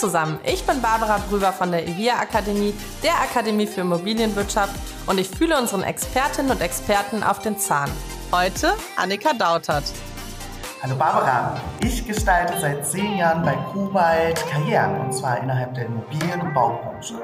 Zusammen, ich bin Barbara Brüber von der IVIA Akademie, der Akademie für Immobilienwirtschaft und ich fühle unseren Expertinnen und Experten auf den Zahn. Heute Annika Dautert. Hallo Barbara, ich gestalte seit zehn Jahren bei Kobalt Karrieren und zwar innerhalb der Immobilien- und Baubranche.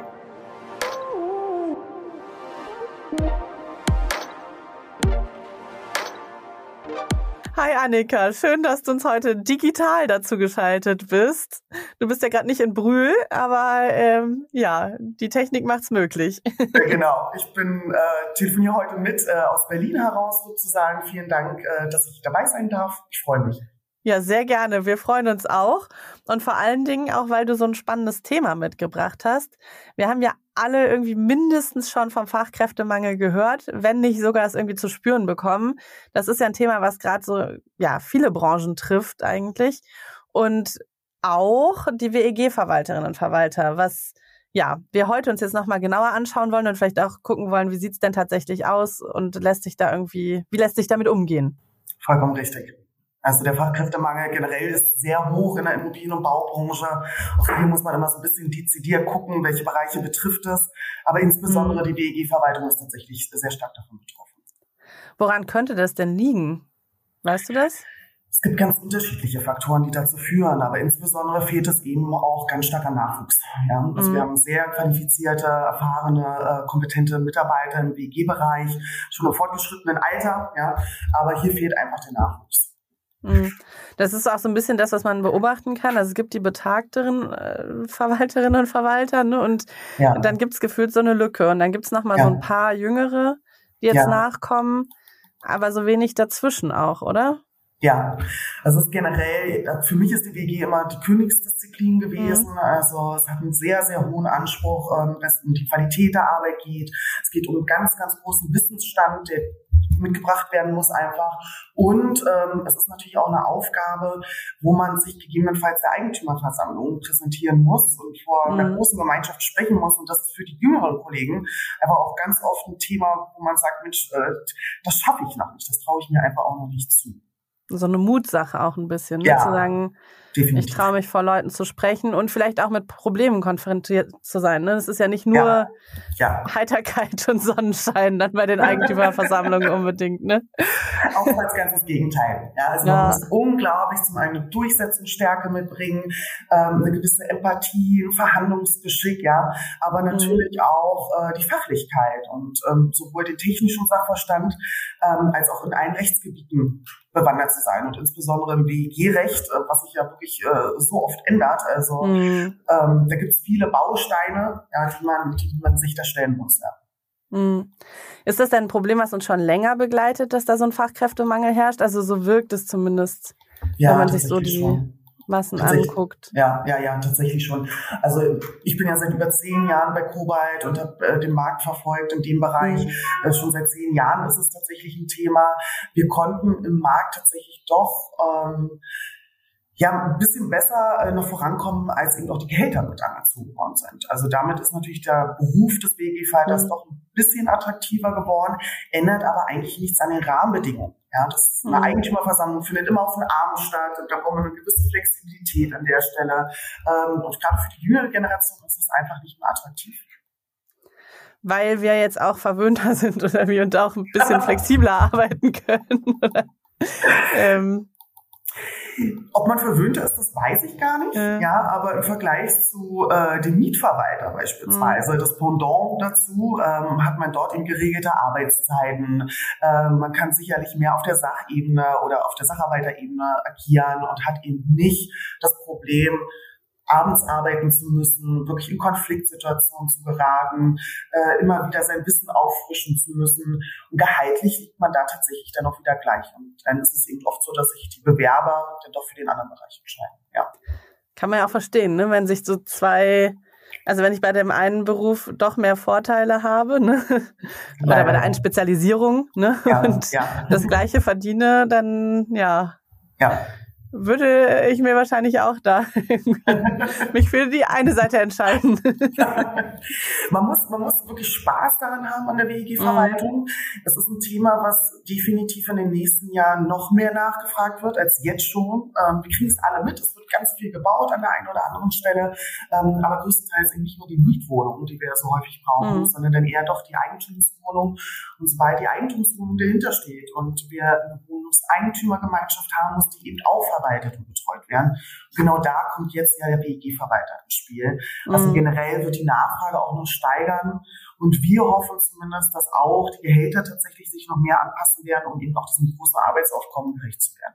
Hi Annika, schön, dass du uns heute digital dazu geschaltet bist. Du bist ja gerade nicht in Brühl, aber ähm, ja, die Technik macht's möglich. Genau, ich bin äh, telefoniere heute mit äh, aus Berlin heraus sozusagen. Vielen Dank, äh, dass ich dabei sein darf. Ich freue mich. Ja, sehr gerne. Wir freuen uns auch. Und vor allen Dingen auch, weil du so ein spannendes Thema mitgebracht hast. Wir haben ja alle irgendwie mindestens schon vom Fachkräftemangel gehört, wenn nicht sogar es irgendwie zu spüren bekommen. Das ist ja ein Thema, was gerade so, ja, viele Branchen trifft eigentlich. Und auch die WEG-Verwalterinnen und Verwalter, was ja, wir heute uns jetzt nochmal genauer anschauen wollen und vielleicht auch gucken wollen, wie sieht's denn tatsächlich aus und lässt sich da irgendwie, wie lässt sich damit umgehen? Vollkommen richtig. Also der Fachkräftemangel generell ist sehr hoch in der Immobilien- und Baubranche. Auch hier muss man immer so ein bisschen dezidiert gucken, welche Bereiche betrifft es. Aber insbesondere die WEG-Verwaltung ist tatsächlich sehr stark davon betroffen. Woran könnte das denn liegen? Weißt du das? Es gibt ganz unterschiedliche Faktoren, die dazu führen, aber insbesondere fehlt es eben auch ganz stark an Nachwuchs. Ja? Also mhm. wir haben sehr qualifizierte, erfahrene, äh, kompetente Mitarbeiter im WG-Bereich, schon im fortgeschrittenen Alter, ja, aber hier fehlt einfach der Nachwuchs. Mhm. Das ist auch so ein bisschen das, was man beobachten kann. Also es gibt die betagteren äh, Verwalterinnen und Verwalter ne? und ja. dann gibt es gefühlt so eine Lücke und dann gibt es nochmal ja. so ein paar Jüngere, die jetzt ja. nachkommen, aber so wenig dazwischen auch, oder? Ja, also es ist generell, für mich ist die WG immer die Königsdisziplin gewesen. Mhm. Also es hat einen sehr, sehr hohen Anspruch, ähm, dass es um die Qualität der Arbeit geht. Es geht um einen ganz, ganz großen Wissensstand, der mitgebracht werden muss einfach. Und ähm, es ist natürlich auch eine Aufgabe, wo man sich gegebenenfalls der Eigentümerversammlung präsentieren muss und vor mhm. einer großen Gemeinschaft sprechen muss. Und das ist für die jüngeren Kollegen aber auch ganz oft ein Thema, wo man sagt, Mensch, äh, das schaffe ich noch nicht, das traue ich mir einfach auch noch nicht zu. So eine Mutsache auch ein bisschen, ne? ja. zu sagen, Definitiv. Ich traue mich vor Leuten zu sprechen und vielleicht auch mit Problemen konfrontiert zu sein. Ne? Das ist ja nicht nur ja. Ja. Heiterkeit und Sonnenschein dann bei den Eigentümerversammlungen unbedingt. Ne? Oftmals ganz das Gegenteil. Ja, also man muss unglaublich zum einen eine Durchsetzungsstärke mitbringen, ähm, eine gewisse Empathie, ein Verhandlungsgeschick, ja, aber mhm. natürlich mhm. auch äh, die Fachlichkeit und ähm, sowohl den technischen Sachverstand ähm, als auch in allen Rechtsgebieten bewandert zu sein und insbesondere im WEG-Recht, äh, was sich ja wirklich äh, so oft ändert. Also mhm. ähm, da gibt es viele Bausteine, ja, die man, die man sich da stellen muss. Ja. Mhm. Ist das denn ein Problem, was uns schon länger begleitet, dass da so ein Fachkräftemangel herrscht? Also so wirkt es zumindest, ja, wenn man sich so die schon. Massen anguckt. Ja, ja, ja, tatsächlich schon. Also ich bin ja seit über zehn Jahren bei Kobalt und habe äh, den Markt verfolgt in dem Bereich. Mhm. Äh, schon seit zehn Jahren ist es tatsächlich ein Thema. Wir konnten im Markt tatsächlich doch ähm, ja ein bisschen besser äh, noch vorankommen, als eben auch die Gehälter mit angezogen worden sind. Also damit ist natürlich der Beruf des WG-Falters mhm. doch ein bisschen attraktiver geworden, ändert aber eigentlich nichts an den Rahmenbedingungen. Ja, das ist eine mhm. Eigentümerversammlung findet immer auf den Abend statt und da braucht man eine gewisse Flexibilität an der Stelle. Ähm, und gerade für die jüngere Generation ist es einfach nicht mehr attraktiv weil wir jetzt auch verwöhnter sind oder wir und auch ein bisschen flexibler arbeiten können. ähm, ob man verwöhnter ist, das weiß ich gar nicht. Ja, ja aber im Vergleich zu äh, dem Mietverwalter beispielsweise, mhm. das Pendant dazu, ähm, hat man dort eben geregelte Arbeitszeiten. Ähm, man kann sicherlich mehr auf der Sachebene oder auf der Sacharbeiterebene agieren und hat eben nicht das Problem, abends arbeiten zu müssen, wirklich in Konfliktsituationen zu geraten, äh, immer wieder sein Wissen auffrischen zu müssen. Und gehaltlich liegt man da tatsächlich dann auch wieder gleich. Und dann ist es eben oft so, dass sich die Bewerber dann doch für den anderen Bereich entscheiden. Ja. Kann man ja auch verstehen, ne? wenn sich so zwei Also wenn ich bei dem einen Beruf doch mehr Vorteile habe, ne? oder bei der einen Spezialisierung, ne? Ja, und ja. das gleiche verdiene, dann ja. Ja würde ich mir wahrscheinlich auch da mich für die eine Seite entscheiden. man muss, man muss wirklich Spaß daran haben an der WEG-Verwaltung. Mhm. Das ist ein Thema, was definitiv in den nächsten Jahren noch mehr nachgefragt wird als jetzt schon. Ähm, wir kriegen es alle mit. Es wird ganz viel gebaut an der einen oder anderen Stelle, ähm, aber größtenteils eben nicht nur die Mietwohnungen, die wir so häufig brauchen, mhm. sondern dann eher doch die Eigentumswohnung. Und sobald die Eigentumswohnung dahinter steht und wir eine Wohnungseigentümergemeinschaft haben, muss die eben aufarbeiten verwaltet und betreut werden. Genau da kommt jetzt ja der BEG-Verwalter ins Spiel. Also mhm. generell wird die Nachfrage auch noch steigern. Und wir hoffen zumindest, dass auch die Gehälter tatsächlich sich noch mehr anpassen werden, um eben auch diesem großen Arbeitsaufkommen gerecht zu werden.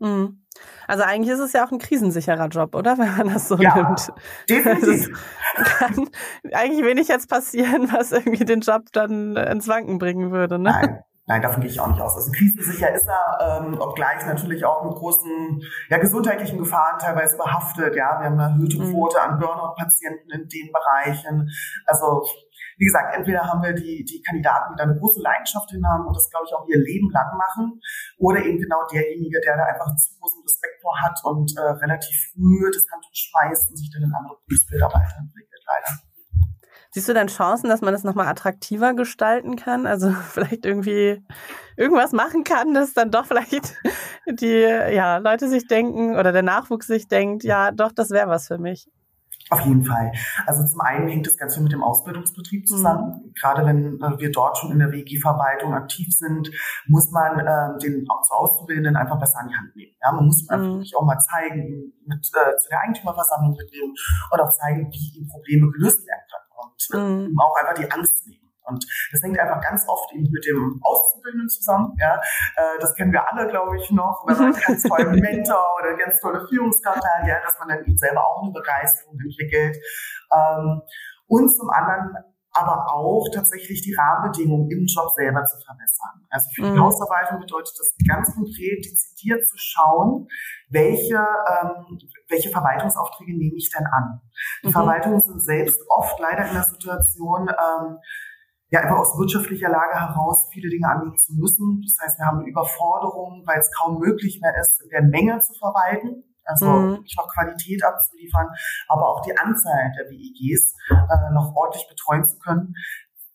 Mhm. Also eigentlich ist es ja auch ein krisensicherer Job, oder? Wenn man das so ja, nimmt. Definitiv. kann eigentlich wenig jetzt passieren, was irgendwie den Job dann ins Wanken bringen würde. Ne? Nein, Nein, davon gehe ich auch nicht aus. Also krisensicher ist er, ähm, obgleich natürlich auch mit großen ja, gesundheitlichen Gefahren teilweise behaftet. Ja, wir haben eine erhöhte mhm. Quote an Burnout-Patienten in den Bereichen. Also wie gesagt, entweder haben wir die, die Kandidaten, die da eine große Leidenschaft hin haben und das, glaube ich, auch ihr Leben lang machen, oder eben genau derjenige, der da einfach zu großen Respekt vor hat und äh, relativ früh das Handtuch schmeißt und sich dann in andere Berufsbilder weiterentwickelt, leider. Siehst du denn Chancen, dass man das nochmal attraktiver gestalten kann? Also vielleicht irgendwie irgendwas machen kann, dass dann doch vielleicht die ja, Leute sich denken oder der Nachwuchs sich denkt, ja, doch, das wäre was für mich. Auf jeden Fall. Also zum einen hängt das Ganze mit dem Ausbildungsbetrieb zusammen. Mhm. Gerade wenn äh, wir dort schon in der WG-Verwaltung aktiv sind, muss man äh, den Auszubildenden einfach besser an die Hand nehmen. Ja, man muss mhm. wirklich auch mal zeigen, mit äh, zu der Eigentümerversammlung mitnehmen und auch zeigen, wie Probleme gelöst werden und äh, mhm. auch einfach die Angst nehmen. Und das hängt einfach ganz oft eben mit dem Auszubildenden zusammen. Ja, äh, das kennen wir alle, glaube ich, noch, wenn man einen ganz tollen Mentor oder eine ganz tolle Führungskraft hat, ja, dass man dann eben selber auch eine Begeisterung entwickelt. Ähm, und zum anderen aber auch tatsächlich die Rahmenbedingungen im Job selber zu verbessern. Also für die mhm. Hausverwaltung bedeutet das ganz konkret, dezidiert zu schauen, welche, ähm, welche Verwaltungsaufträge nehme ich denn an. Die mhm. Verwaltungen sind selbst oft leider in der Situation, ähm, ja, einfach aus wirtschaftlicher Lage heraus viele Dinge annehmen zu müssen. Das heißt, wir haben eine Überforderung, weil es kaum möglich mehr ist, in der Menge zu verwalten also mhm. nicht noch Qualität abzuliefern, aber auch die Anzahl der WEGs äh, noch ordentlich betreuen zu können.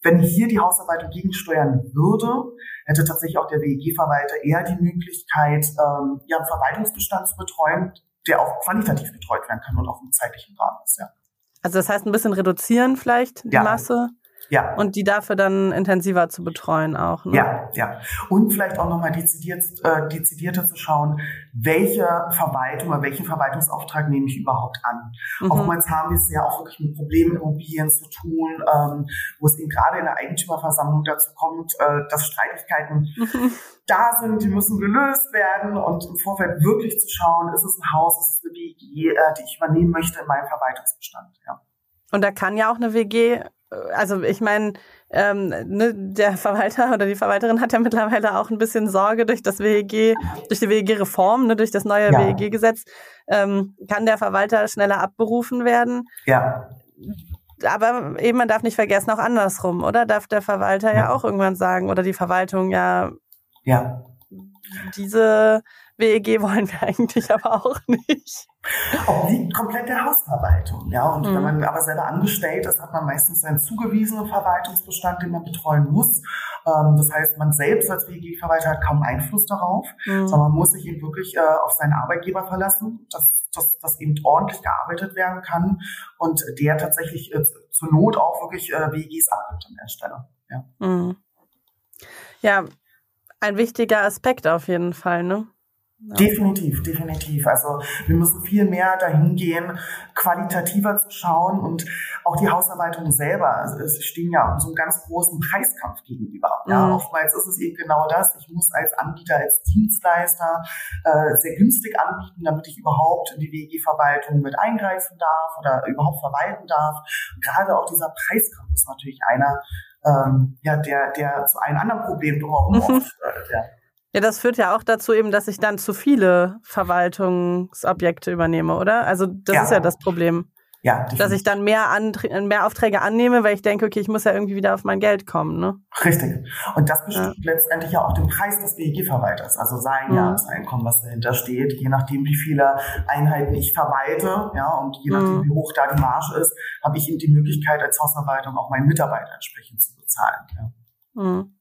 Wenn hier die Hausarbeit gegensteuern würde, hätte tatsächlich auch der WEG-Verwalter eher die Möglichkeit, ähm, ja, einen Verwaltungsbestand zu betreuen, der auch qualitativ betreut werden kann und auch im zeitlichen Rahmen ist, ja. Also das heißt ein bisschen reduzieren vielleicht die ja. Masse? Ja. Und die dafür dann intensiver zu betreuen auch. Ne? Ja, ja. Und vielleicht auch nochmal dezidiert, äh, dezidierter zu schauen, welche Verwaltung oder welchen Verwaltungsauftrag nehme ich überhaupt an. Mhm. Oftmals haben wir es ja auch wirklich mit Problemen Immobilien zu tun, ähm, wo es eben gerade in der Eigentümerversammlung dazu kommt, äh, dass Streitigkeiten mhm. da sind, die müssen gelöst werden und im Vorfeld wirklich zu schauen, ist es ein Haus, ist es eine WG, äh, die ich übernehmen möchte in meinem Verwaltungsbestand. Ja. Und da kann ja auch eine WG also ich meine, ähm, ne, der Verwalter oder die Verwalterin hat ja mittlerweile auch ein bisschen Sorge durch das WEG, durch die WEG-Reform, ne, durch das neue ja. WEG-Gesetz, ähm, kann der Verwalter schneller abberufen werden. Ja. Aber eben, man darf nicht vergessen, auch andersrum, oder? Darf der Verwalter ja, ja auch irgendwann sagen, oder die Verwaltung ja, ja. diese WEG wollen wir eigentlich aber auch nicht. Obliegt komplett der Hausverwaltung, ja. Und mhm. wenn man aber selber angestellt ist, hat man meistens einen zugewiesenen Verwaltungsbestand, den man betreuen muss. Ähm, das heißt, man selbst als WEG-Verwalter hat kaum Einfluss darauf, mhm. sondern man muss sich eben wirklich äh, auf seinen Arbeitgeber verlassen, dass, dass, dass eben ordentlich gearbeitet werden kann und der tatsächlich äh, zur Not auch wirklich äh, WEGs abgibt an der Stelle. Ja. Mhm. ja, ein wichtiger Aspekt auf jeden Fall, ne? Ja. Definitiv, definitiv. Also wir müssen viel mehr dahin gehen, qualitativer zu schauen und auch die Hausarbeitung selber. Also es stehen ja so einem ganz großen Preiskampf gegenüber. Mhm. Ja, oftmals ist es eben genau das. Ich muss als Anbieter, als Dienstleister äh, sehr günstig anbieten, damit ich überhaupt in die WG-Verwaltung mit eingreifen darf oder überhaupt verwalten darf. Gerade auch dieser Preiskampf ist natürlich einer, ähm, ja, der, der zu allen anderen Problemen drumherum mhm. oft äh, ja, ja, das führt ja auch dazu eben, dass ich dann zu viele Verwaltungsobjekte übernehme, oder? Also das ja. ist ja das Problem. Ja, dass ich dann mehr, mehr Aufträge annehme, weil ich denke, okay, ich muss ja irgendwie wieder auf mein Geld kommen. Ne? Richtig. Und das bestimmt ja. letztendlich ja auch den Preis des BEG-Verwalters, also sein mhm. Jahreseinkommen, was dahinter steht. Je nachdem, wie viele Einheiten ich verwalte ja, und je nachdem, mhm. wie hoch da die Marge ist, habe ich eben die Möglichkeit, als Hausverwaltung auch meinen Mitarbeiter entsprechend zu bezahlen. Ja. Mhm.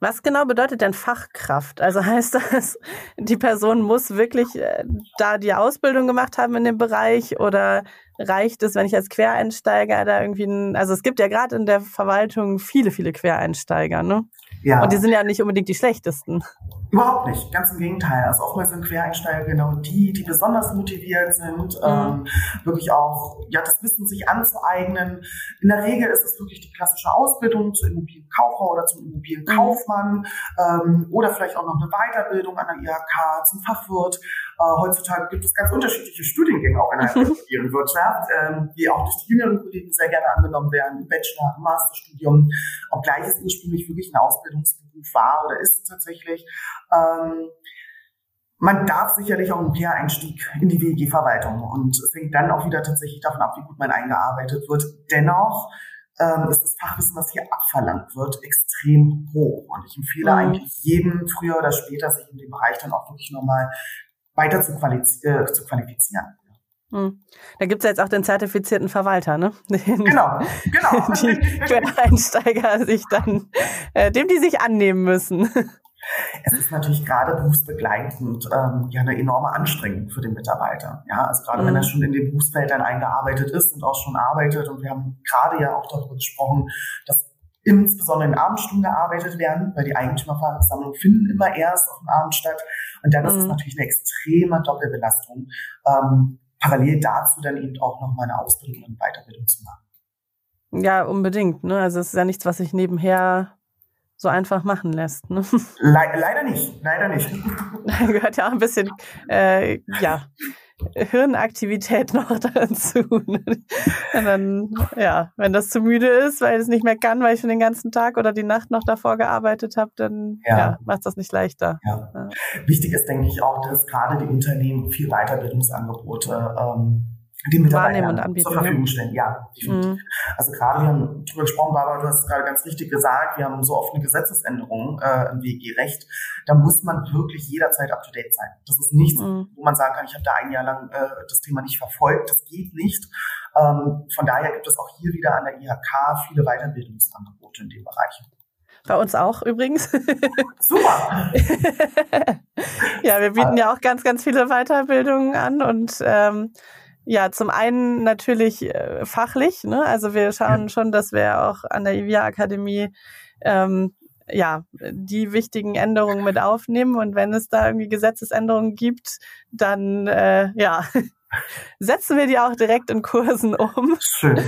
Was genau bedeutet denn Fachkraft? Also heißt das, die Person muss wirklich äh, da die Ausbildung gemacht haben in dem Bereich oder reicht es, wenn ich als Quereinsteiger da irgendwie, ein, also es gibt ja gerade in der Verwaltung viele, viele Quereinsteiger, ne? Ja. Und die sind ja nicht unbedingt die schlechtesten. Überhaupt nicht, ganz im Gegenteil. Also oftmals sind Quereinsteiger genau die, die besonders motiviert sind, mhm. ähm, wirklich auch ja das Wissen sich anzueignen. In der Regel ist es wirklich die klassische Ausbildung zum Immobilienkauffrau oder zum Immobilienkaufmann ähm, oder vielleicht auch noch eine Weiterbildung an der IHK zum Fachwirt. Äh, heutzutage gibt es ganz unterschiedliche Studiengänge auch in der Immobilienwirtschaft, ähm, die auch durch die jüngeren Kollegen sehr gerne angenommen werden, Bachelor, Masterstudium, obgleich es ursprünglich wirklich eine Ausbildungsberuf war oder ist tatsächlich. Ähm, man darf sicherlich auch einen Quereinstieg in die WEG-Verwaltung und es hängt dann auch wieder tatsächlich davon ab, wie gut man eingearbeitet wird. Dennoch ähm, ist das Fachwissen, was hier abverlangt wird, extrem hoch. Und ich empfehle mhm. eigentlich jedem früher oder später, sich in dem Bereich dann auch wirklich nochmal weiter zu, qualifiz äh, zu qualifizieren. Hm. Da gibt's ja jetzt auch den zertifizierten Verwalter, ne? Den, genau, genau. Die Quereinsteiger sich dann, äh, dem die sich annehmen müssen. Es ist natürlich gerade berufsbegleitend ähm, ja eine enorme Anstrengung für den Mitarbeiter. Ja, also gerade mhm. wenn er schon in den Berufsfeldern eingearbeitet ist und auch schon arbeitet. Und wir haben gerade ja auch darüber gesprochen, dass insbesondere in Abendstunden gearbeitet werden, weil die Eigentümerversammlungen finden immer erst auf dem Abend statt. Und dann mhm. ist es mhm. natürlich eine extreme Doppelbelastung. Ähm, parallel dazu dann eben auch noch mal eine Ausbildung und Weiterbildung zu machen. Ja, unbedingt. Ne? Also es ist ja nichts, was sich nebenher so einfach machen lässt. Ne? Le leider nicht, leider nicht. Gehört ja auch ein bisschen, äh, ja, Hirnaktivität noch dazu. Und dann, ja, wenn das zu müde ist, weil es nicht mehr kann, weil ich schon den ganzen Tag oder die Nacht noch davor gearbeitet habe, dann ja. ja macht das nicht leichter. Ja. ja. Wichtig ist, denke ich, auch, dass gerade die Unternehmen viel Weiterbildungsangebote ähm, die Mitarbeiter zur? Verfügung stellen. Ja, definitiv. Mhm. Also gerade, wir haben drüber gesprochen, Barbara, du hast es gerade ganz richtig gesagt, wir haben so oft eine Gesetzesänderung äh, im WG-Recht. Da muss man wirklich jederzeit up-to-date sein. Das ist nichts, mhm. wo man sagen kann, ich habe da ein Jahr lang äh, das Thema nicht verfolgt. Das geht nicht. Ähm, von daher gibt es auch hier wieder an der IHK viele Weiterbildungsangebote in dem Bereich. Bei uns auch übrigens. Super. ja, wir bieten ja auch ganz, ganz viele Weiterbildungen an und ähm, ja, zum einen natürlich äh, fachlich, ne? Also wir schauen ja. schon, dass wir auch an der IVIA Akademie ähm, ja, die wichtigen Änderungen mit aufnehmen und wenn es da irgendwie Gesetzesänderungen gibt, dann äh, ja, setzen wir die auch direkt in Kursen um. Schön.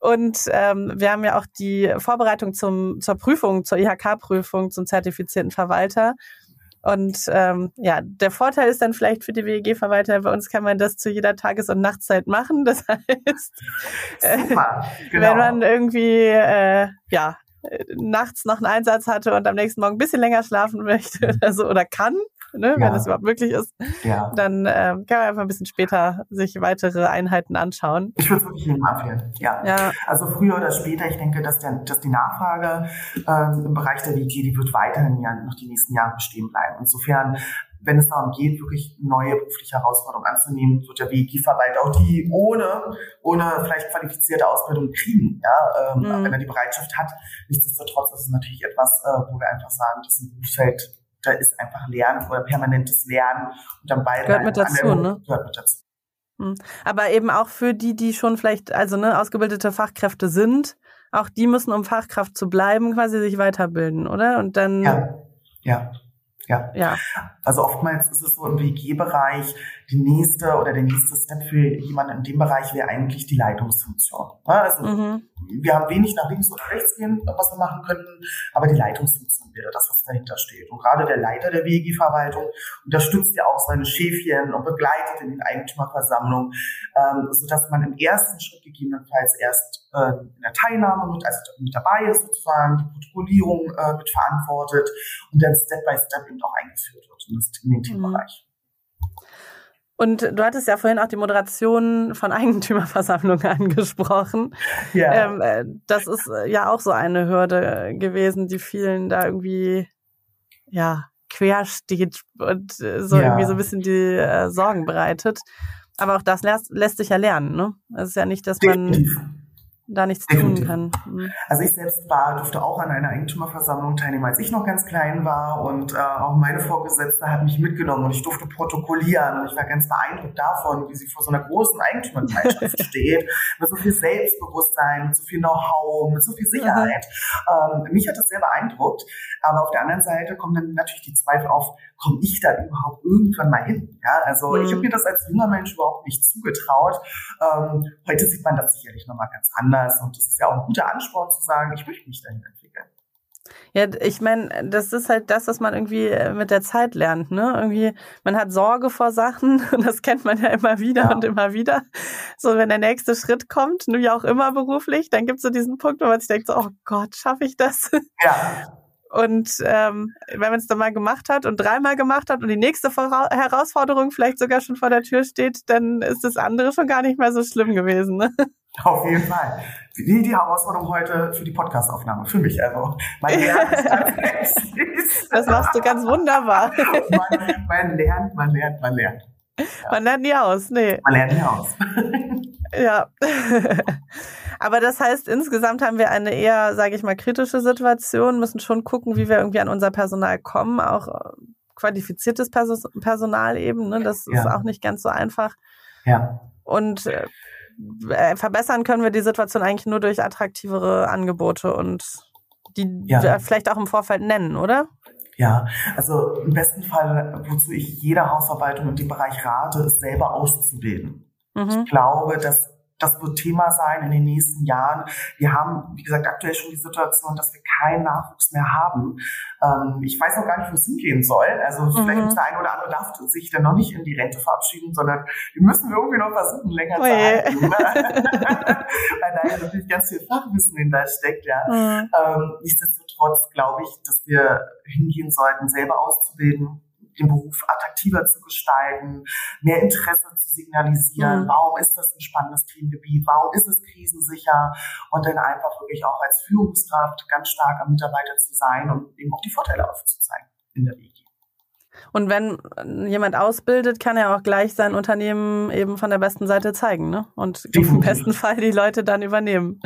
Und ähm, wir haben ja auch die Vorbereitung zum, zur Prüfung, zur IHK-Prüfung zum zertifizierten Verwalter. Und ähm, ja, der Vorteil ist dann vielleicht für die WEG-Verwalter, bei uns kann man das zu jeder Tages- und Nachtzeit machen. Das heißt, äh, Super, genau. wenn man irgendwie äh, ja nachts noch einen Einsatz hatte und am nächsten Morgen ein bisschen länger schlafen möchte oder so oder kann, ne, ja. wenn es überhaupt möglich ist, ja. dann ähm, kann man einfach ein bisschen später sich weitere Einheiten anschauen. Ich würde es wirklich jedem empfehlen, ja. ja. Also früher oder später, ich denke, dass, der, dass die Nachfrage ähm, im Bereich der WG, die wird weiterhin ja noch die nächsten Jahre bestehen bleiben. Insofern wenn es darum geht, wirklich neue berufliche Herausforderungen anzunehmen, wird der WEG-Verwalter auch die ohne, ohne vielleicht qualifizierte Ausbildung kriegen, ja, ähm, mhm. wenn er die Bereitschaft hat. Nichtsdestotrotz ist es natürlich etwas, äh, wo wir einfach sagen, das ist ein Berufsfeld, da ist einfach Lernen oder permanentes Lernen und dann beide gehört mit dazu, ne? Gehört mit dazu. Hm. Aber eben auch für die, die schon vielleicht, also ne, ausgebildete Fachkräfte sind, auch die müssen, um Fachkraft zu bleiben, quasi sich weiterbilden, oder? Und dann. Ja, ja. Ja. ja. Also oftmals ist es so im WG-Bereich, die nächste oder der nächste Step für jemanden in dem Bereich wäre eigentlich die Leitungsfunktion. Also mhm. wir haben wenig nach links oder rechts gehen, was wir machen könnten, aber die Leitungsfunktion wäre das, was dahinter steht. Und gerade der Leiter der WG-Verwaltung unterstützt ja auch seine Schäfchen und begleitet in den Eigentümerversammlungen, ähm, sodass man im ersten Schritt gegebenenfalls erst äh, in der Teilnahme mit, also mit dabei ist sozusagen, die Protokollierung äh, mit verantwortet und dann Step by Step eben auch eingeführt wird in, das, in den mhm. Und du hattest ja vorhin auch die Moderation von Eigentümerversammlungen angesprochen. Ja. Ähm, äh, das ist äh, ja auch so eine Hürde gewesen, die vielen da irgendwie, ja, quer steht und äh, so ja. irgendwie so ein bisschen die äh, Sorgen bereitet. Aber auch das lässt, lässt sich ja lernen, ne? Es ist ja nicht, dass man da nichts Definitiv. tun kann. Mhm. Also ich selbst war, durfte auch an einer Eigentümerversammlung teilnehmen, als ich noch ganz klein war und äh, auch meine Vorgesetzte hat mich mitgenommen und ich durfte protokollieren und ich war ganz beeindruckt davon, wie sie vor so einer großen Eigentümergemeinschaft steht, mit so viel Selbstbewusstsein, mit so viel Know-how, mit so viel Sicherheit. Mhm. Ähm, mich hat das sehr beeindruckt, aber auf der anderen Seite kommen dann natürlich die Zweifel auf, komme ich da überhaupt irgendwann mal hin? Ja, also mhm. ich habe mir das als junger Mensch überhaupt nicht zugetraut. Ähm, heute sieht man das sicherlich nochmal ganz anders und das ist ja auch ein guter Ansporn zu sagen, ich möchte mich dahin entwickeln. Ja, ich meine, das ist halt das, was man irgendwie äh, mit der Zeit lernt, ne? Irgendwie, man hat Sorge vor Sachen und das kennt man ja immer wieder ja. und immer wieder. So, wenn der nächste Schritt kommt, wie auch immer beruflich, dann gibt es so diesen Punkt, wo man sich denkt, so, oh Gott, schaffe ich das? Ja. Und ähm, wenn man es dann mal gemacht hat und dreimal gemacht hat und die nächste Vora Herausforderung vielleicht sogar schon vor der Tür steht, dann ist das andere schon gar nicht mehr so schlimm gewesen. Ne? Auf jeden Fall. Wie die Herausforderung heute für die Podcastaufnahme, für mich also. Mein Lernen Das machst du ganz wunderbar. man, man lernt, man lernt, man lernt. Ja. Man lernt nie aus, nee. Man lernt nie aus. ja. Aber das heißt, insgesamt haben wir eine eher, sage ich mal, kritische Situation, müssen schon gucken, wie wir irgendwie an unser Personal kommen, auch äh, qualifiziertes Personal eben. Ne? Das ja. ist auch nicht ganz so einfach. Ja. Und äh, äh, verbessern können wir die Situation eigentlich nur durch attraktivere Angebote und die ja. vielleicht auch im Vorfeld nennen, oder? Ja, also im besten Fall, wozu ich jede Hausarbeitung in dem Bereich rate, ist selber auszubilden. Mhm. Ich glaube, dass das wird Thema sein in den nächsten Jahren. Wir haben, wie gesagt, aktuell schon die Situation, dass wir keinen Nachwuchs mehr haben. Ähm, ich weiß noch gar nicht, wo es hingehen soll. Also mhm. vielleicht muss der eine oder andere darf sich dann noch nicht in die Rente verabschieden, sondern wir müssen irgendwie noch versuchen, länger oh zu halten. Ne? Weil da ja natürlich ganz viel Fachwissen hinter steckt, ja. Mhm. Ähm, nichtsdestotrotz glaube ich, dass wir hingehen sollten, selber auszubilden, den Beruf attraktiver zu gestalten, mehr Interesse zu signalisieren. Mhm. Warum ist das ein spannendes Themengebiet? Warum ist es krisensicher? Und dann einfach wirklich auch als Führungskraft ganz stark am Mitarbeiter zu sein und eben auch die Vorteile aufzuzeigen in der WG. Und wenn jemand ausbildet, kann er auch gleich sein Unternehmen eben von der besten Seite zeigen, ne? Und Definitiv. im besten Fall die Leute dann übernehmen.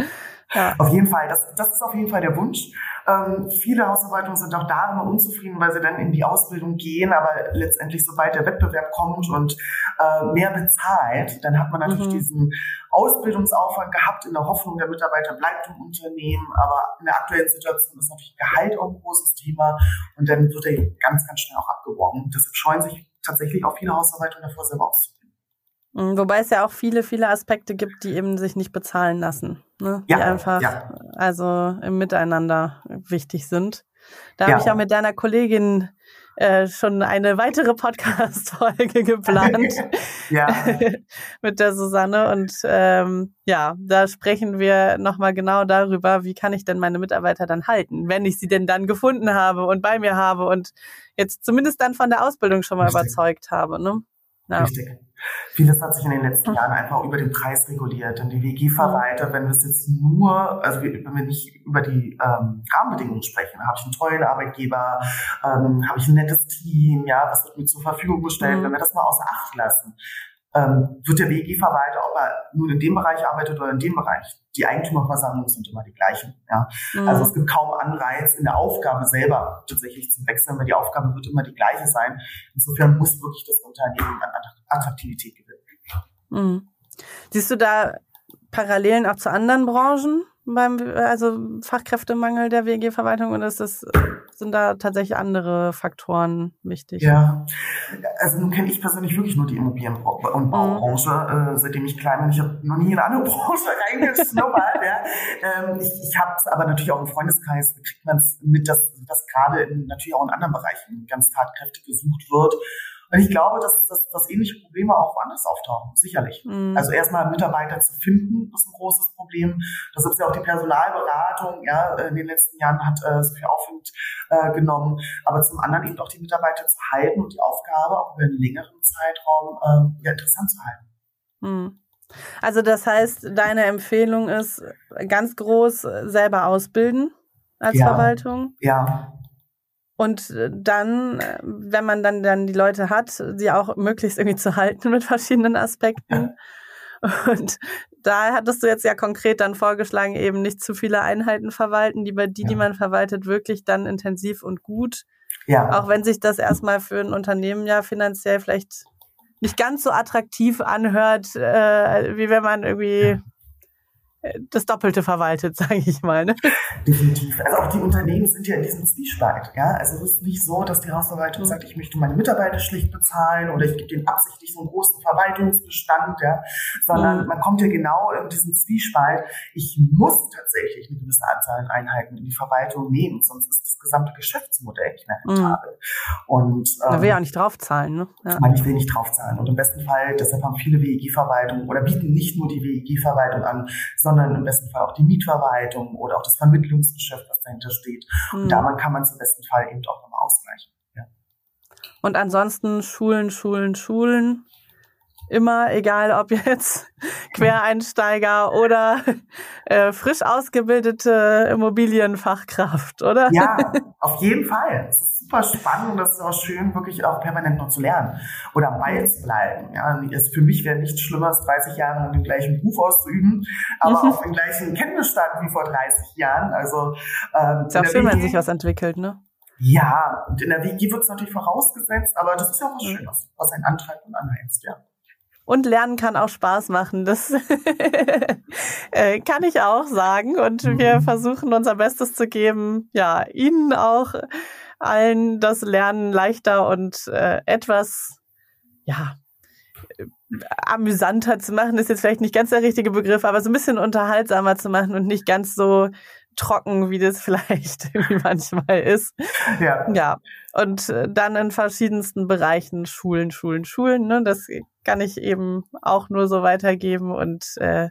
Ja. Auf jeden Fall, das, das ist auf jeden Fall der Wunsch. Ähm, viele Hausverwaltungen sind auch da immer unzufrieden, weil sie dann in die Ausbildung gehen, aber letztendlich, sobald der Wettbewerb kommt und äh, mehr bezahlt, dann hat man natürlich mhm. diesen Ausbildungsaufwand gehabt in der Hoffnung, der Mitarbeiter bleibt im Unternehmen, aber in der aktuellen Situation ist natürlich Gehalt auch ein großes Thema und dann wird er ganz, ganz schnell auch abgeworben. Deshalb scheuen sich tatsächlich auch viele Hausverwaltungen davor, selber auszubilden. Mhm, wobei es ja auch viele, viele Aspekte gibt, die eben sich nicht bezahlen lassen. Ne? Ja, die einfach ja. also im Miteinander wichtig sind. Da ja. habe ich auch mit deiner Kollegin äh, schon eine weitere Podcast-Folge geplant. ja. mit der Susanne. Und ähm, ja, da sprechen wir nochmal genau darüber, wie kann ich denn meine Mitarbeiter dann halten, wenn ich sie denn dann gefunden habe und bei mir habe und jetzt zumindest dann von der Ausbildung schon mal Richtig. überzeugt habe. Ne? Ja. Richtig. Vieles hat sich in den letzten Jahren einfach über den Preis reguliert. Und die WG-Verwalter, wenn wir es jetzt nur, also wenn wir nicht über die ähm, Rahmenbedingungen sprechen, habe ich einen tollen Arbeitgeber, ähm, habe ich ein nettes Team, ja, was wird mir zur Verfügung gestellt, mhm. wenn wir das mal außer Acht lassen, ähm, wird der WEG-Verwalter, ob er nun in dem Bereich arbeitet oder in dem Bereich, die Eigentümerversammlungen sind immer die gleichen. Ja? Mhm. Also es gibt kaum Anreiz, in der Aufgabe selber tatsächlich zu wechseln, weil die Aufgabe wird immer die gleiche sein. Insofern muss wirklich das Unternehmen an Attraktivität gewinnen. Mhm. Siehst du da Parallelen auch zu anderen Branchen? Beim also Fachkräftemangel der WG-Verwaltung oder ist das, sind da tatsächlich andere Faktoren wichtig? Ja, also nun kenne ich persönlich wirklich nur die Immobilien- und mhm. Baubranche, mhm. äh, seitdem ich klein bin. Ich habe noch nie in eine andere Branche reingeschnuppert. ja. ähm, ich ich habe es aber natürlich auch im Freundeskreis, kriegt man es mit, dass, dass gerade in, natürlich auch in anderen Bereichen ganz tatkräftig gesucht wird. Und ich glaube, dass, dass, dass ähnliche Probleme auch woanders auftauchen, sicherlich. Mhm. Also erstmal Mitarbeiter zu finden, ist ein großes Problem. Das ist ja auch die Personalberatung, ja, in den letzten Jahren hat äh, so viel Aufwind äh, genommen. Aber zum anderen eben auch die Mitarbeiter zu halten und die Aufgabe auch über einen längeren Zeitraum äh, ja, interessant zu halten. Mhm. Also das heißt, deine Empfehlung ist ganz groß selber ausbilden als ja. Verwaltung? Ja. Und äh, dann, äh, wenn man dann, dann die Leute hat, sie auch möglichst irgendwie zu halten mit verschiedenen Aspekten. Und da hattest du jetzt ja konkret dann vorgeschlagen, eben nicht zu viele Einheiten verwalten, lieber die, ja. die man verwaltet, wirklich dann intensiv und gut. Ja. Auch wenn sich das erstmal für ein Unternehmen ja finanziell vielleicht nicht ganz so attraktiv anhört, äh, wie wenn man irgendwie ja das Doppelte verwaltet, sage ich mal. Ne? Definitiv. Also auch die Unternehmen sind ja in diesem Zwiespalt. Ja? Also es ist nicht so, dass die Hausverwaltung mhm. sagt, ich möchte meine Mitarbeiter schlicht bezahlen oder ich gebe denen absichtlich so einen großen Verwaltungsbestand, ja? sondern mhm. man kommt ja genau in diesen Zwiespalt. Ich muss tatsächlich eine gewisse Anzahl an Einheiten in die Verwaltung nehmen, sonst ist das gesamte Geschäftsmodell nicht mehr rentabel. Mhm. Und ähm, da will ja auch nicht draufzahlen. Ne? Ja. Ich will nicht draufzahlen. Und im besten Fall, deshalb haben viele WEG-Verwaltungen oder bieten nicht nur die WEG-Verwaltung an, sondern im besten Fall auch die Mietverwaltung oder auch das Vermittlungsgeschäft, was dahinter steht. Mhm. Und da kann man es im besten Fall eben auch nochmal ausgleichen. Ja. Und ansonsten Schulen, Schulen, Schulen. Immer, egal ob jetzt Quereinsteiger oder äh, frisch ausgebildete Immobilienfachkraft, oder? Ja, auf jeden Fall. Es ist super spannend und das ist auch schön, wirklich auch permanent noch zu lernen oder am Ball zu bleiben. Ja, es, für mich wäre nichts Schlimmeres, 30 Jahre den gleichen Beruf auszuüben, aber mhm. auch den gleichen Kenntnisstand wie vor 30 Jahren. Also ähm, ist auch schön, wenn sich was entwickelt, ne? Ja, und in der WG wird es natürlich vorausgesetzt, aber das ist ja auch was Schönes, was einen antreibt und anheizt, ja. Und Lernen kann auch Spaß machen. Das äh, kann ich auch sagen. Und wir mhm. versuchen unser Bestes zu geben, ja, Ihnen auch allen das Lernen leichter und äh, etwas, ja, amüsanter zu machen, ist jetzt vielleicht nicht ganz der richtige Begriff, aber so ein bisschen unterhaltsamer zu machen und nicht ganz so trocken, wie das vielleicht wie manchmal ist. Ja. Ja. Und äh, dann in verschiedensten Bereichen Schulen, Schulen, Schulen. Ne? Das kann ich eben auch nur so weitergeben. Und äh,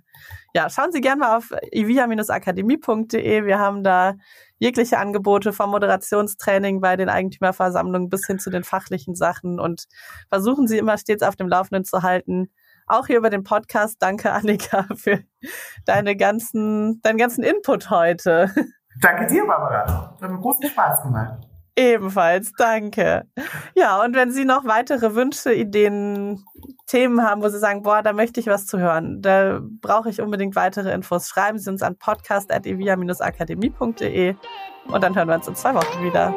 ja, schauen Sie gerne mal auf ivia-akademie.de. Wir haben da jegliche Angebote vom Moderationstraining bei den Eigentümerversammlungen bis hin zu den fachlichen Sachen und versuchen Sie immer stets auf dem Laufenden zu halten. Auch hier über den Podcast. Danke, Annika, für deine ganzen, deinen ganzen Input heute. Danke dir, Barbara. Hat mir großen Spaß gemacht. Ebenfalls, danke. Ja, und wenn Sie noch weitere Wünsche, Ideen, Themen haben, wo Sie sagen, boah, da möchte ich was zu hören, da brauche ich unbedingt weitere Infos, schreiben Sie uns an podcast.evia-akademie.de und dann hören wir uns in zwei Wochen wieder.